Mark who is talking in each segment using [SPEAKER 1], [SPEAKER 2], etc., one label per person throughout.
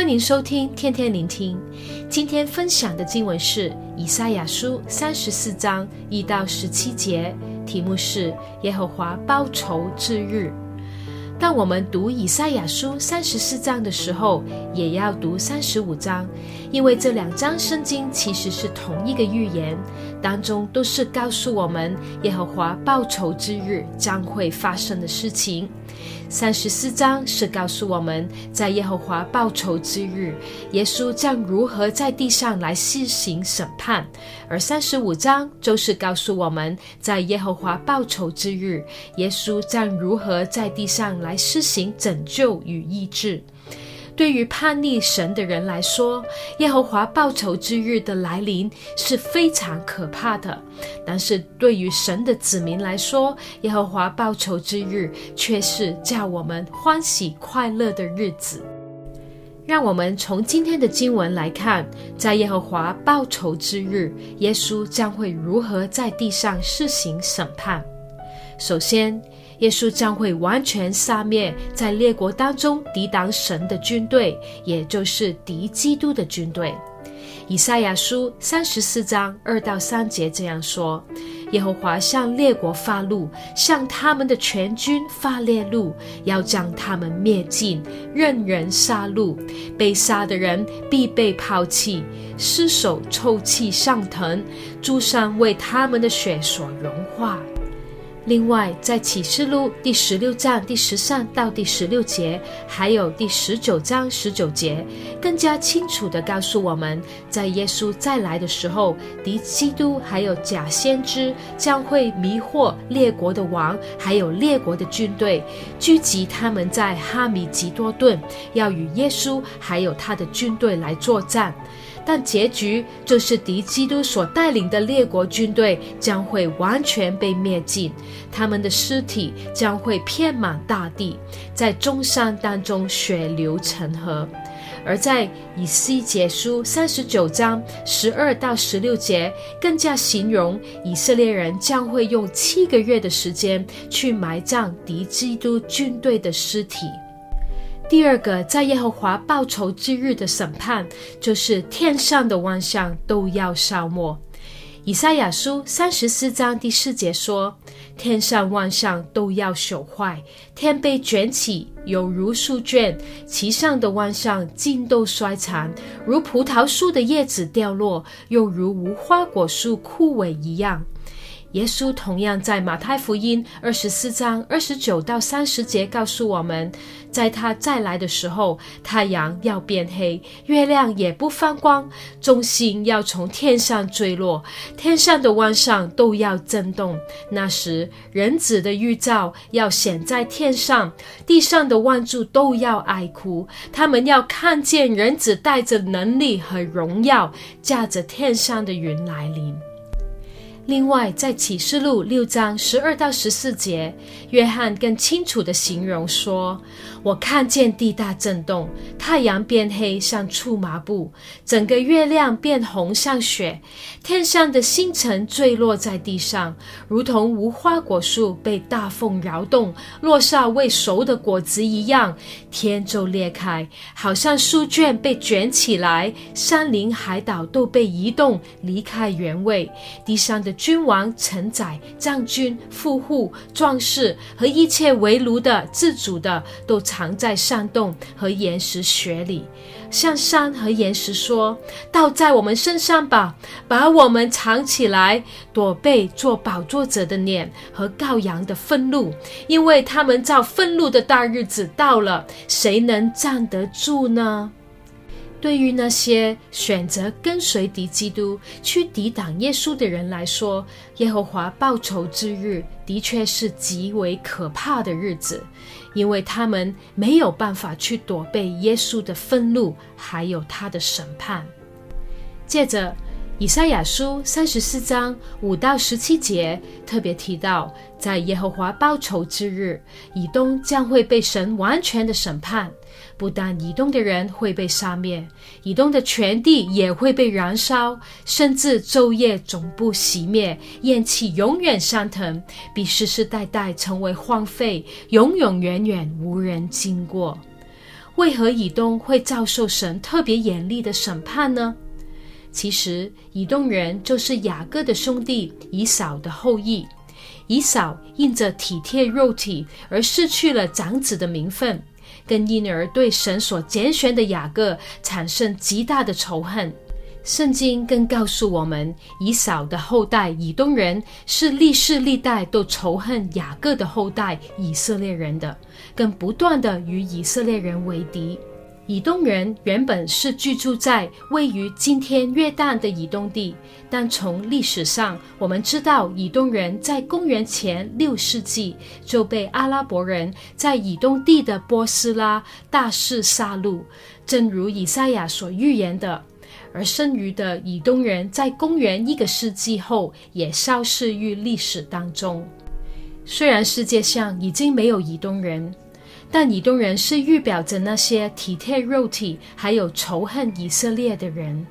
[SPEAKER 1] 欢迎收听天天聆听。今天分享的经文是以赛亚书三十四章一到十七节，题目是耶和华报仇之日。当我们读以赛亚书三十四章的时候，也要读三十五章，因为这两章圣经其实是同一个预言，当中都是告诉我们耶和华报仇之日将会发生的事情。三十四章是告诉我们在耶和华报仇之日，耶稣将如何在地上来施行审判；而三十五章就是告诉我们在耶和华报仇之日，耶稣将如何在地上来施行拯救与医治。对于叛逆神的人来说，耶和华报仇之日的来临是非常可怕的；但是对于神的子民来说，耶和华报仇之日却是叫我们欢喜快乐的日子。让我们从今天的经文来看，在耶和华报仇之日，耶稣将会如何在地上施行审判。首先，耶稣将会完全杀灭在列国当中抵挡神的军队，也就是敌基督的军队。以赛亚书三十四章二到三节这样说：耶和华向列国发怒，向他们的全军发烈怒，要将他们灭尽，任人杀戮。被杀的人必被抛弃，尸首臭气上腾，诸山为他们的血所融化。另外，在启示录第十六章第十三到第十六节，还有第十九章十九节，更加清楚地告诉我们，在耶稣再来的时候，敌基督还有假先知将会迷惑列国的王，还有列国的军队，聚集他们在哈米吉多顿，要与耶稣还有他的军队来作战。但结局就是敌基督所带领的列国军队将会完全被灭尽，他们的尸体将会遍满大地，在众山当中血流成河。而在以西结书三十九章十二到十六节，更加形容以色列人将会用七个月的时间去埋葬敌基督军队的尸体。第二个，在耶和华报仇之日的审判，就是天上的万象都要消没。以赛亚书三十四章第四节说：“天上万象都要朽坏，天被卷起，有如书卷，其上的万象尽都衰残，如葡萄树的叶子掉落，又如无花果树枯萎一样。”耶稣同样在马太福音二十四章二十九到三十节告诉我们，在他再来的时候，太阳要变黑，月亮也不放光，众星要从天上坠落，天上的万上都要震动。那时，人子的预兆要显在天上，地上的万柱都要哀哭，他们要看见人子带着能力和荣耀，驾着天上的云来临。另外，在启示录六章十二到十四节，约翰更清楚地形容说：“我看见地大震动，太阳变黑像粗麻布，整个月亮变红像雪，天上的星辰坠落在地上，如同无花果树被大风摇动，落下未熟的果子一样。天就裂开，好像书卷被卷起来，山林海岛都被移动离开原位，地上的。”君王、臣宰、将军、富户、壮士和一切为奴的、自主的，都藏在山洞和岩石穴里，向山和岩石说：“倒在我们身上吧，把我们藏起来，躲避做宝座者的脸和羔羊的愤怒，因为他们造愤怒的大日子到了，谁能站得住呢？”对于那些选择跟随敌基督去抵挡耶稣的人来说，耶和华报仇之日的确是极为可怕的日子，因为他们没有办法去躲避耶稣的愤怒，还有他的审判。接着，以赛亚书三十四章五到十七节特别提到，在耶和华报仇之日，以东将会被神完全的审判。不但以东的人会被杀灭，以东的全地也会被燃烧，甚至昼夜总不熄灭，焰气永远上腾，必世世代代成为荒废，永永远远无人经过。为何以东会遭受神特别严厉的审判呢？其实，以东人就是雅各的兄弟以扫的后裔。以扫因着体贴肉体而失去了长子的名分，更因而对神所拣选的雅各产生极大的仇恨。圣经更告诉我们，以扫的后代以东人是历世历代都仇恨雅各的后代以色列人的，更不断的与以色列人为敌。以东人原本是居住在位于今天约旦的以东地，但从历史上我们知道，以东人在公元前六世纪就被阿拉伯人在以东地的波斯拉大肆杀戮，正如以赛亚所预言的。而剩余的以东人在公元一个世纪后也消失于历史当中。虽然世界上已经没有以东人。但以东人是预表着那些体贴肉体，还有仇恨以色列的人。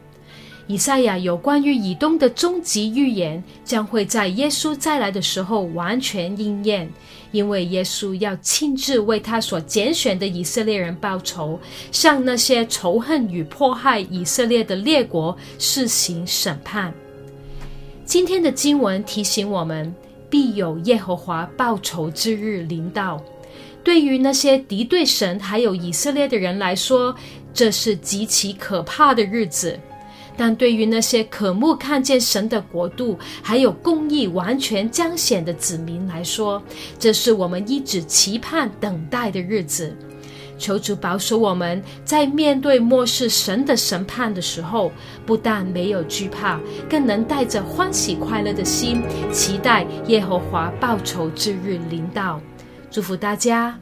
[SPEAKER 1] 以赛亚有关于以东的终极预言，将会在耶稣再来的时候完全应验，因为耶稣要亲自为他所拣选的以色列人报仇，向那些仇恨与迫害以色列的列国施行审判。今天的经文提醒我们，必有耶和华报仇之日临到。对于那些敌对神还有以色列的人来说，这是极其可怕的日子；但对于那些渴慕看见神的国度还有公义完全彰显的子民来说，这是我们一直期盼等待的日子。求主保守我们在面对末世神的审判的时候，不但没有惧怕，更能带着欢喜快乐的心，期待耶和华报仇之日临到。祝福大家。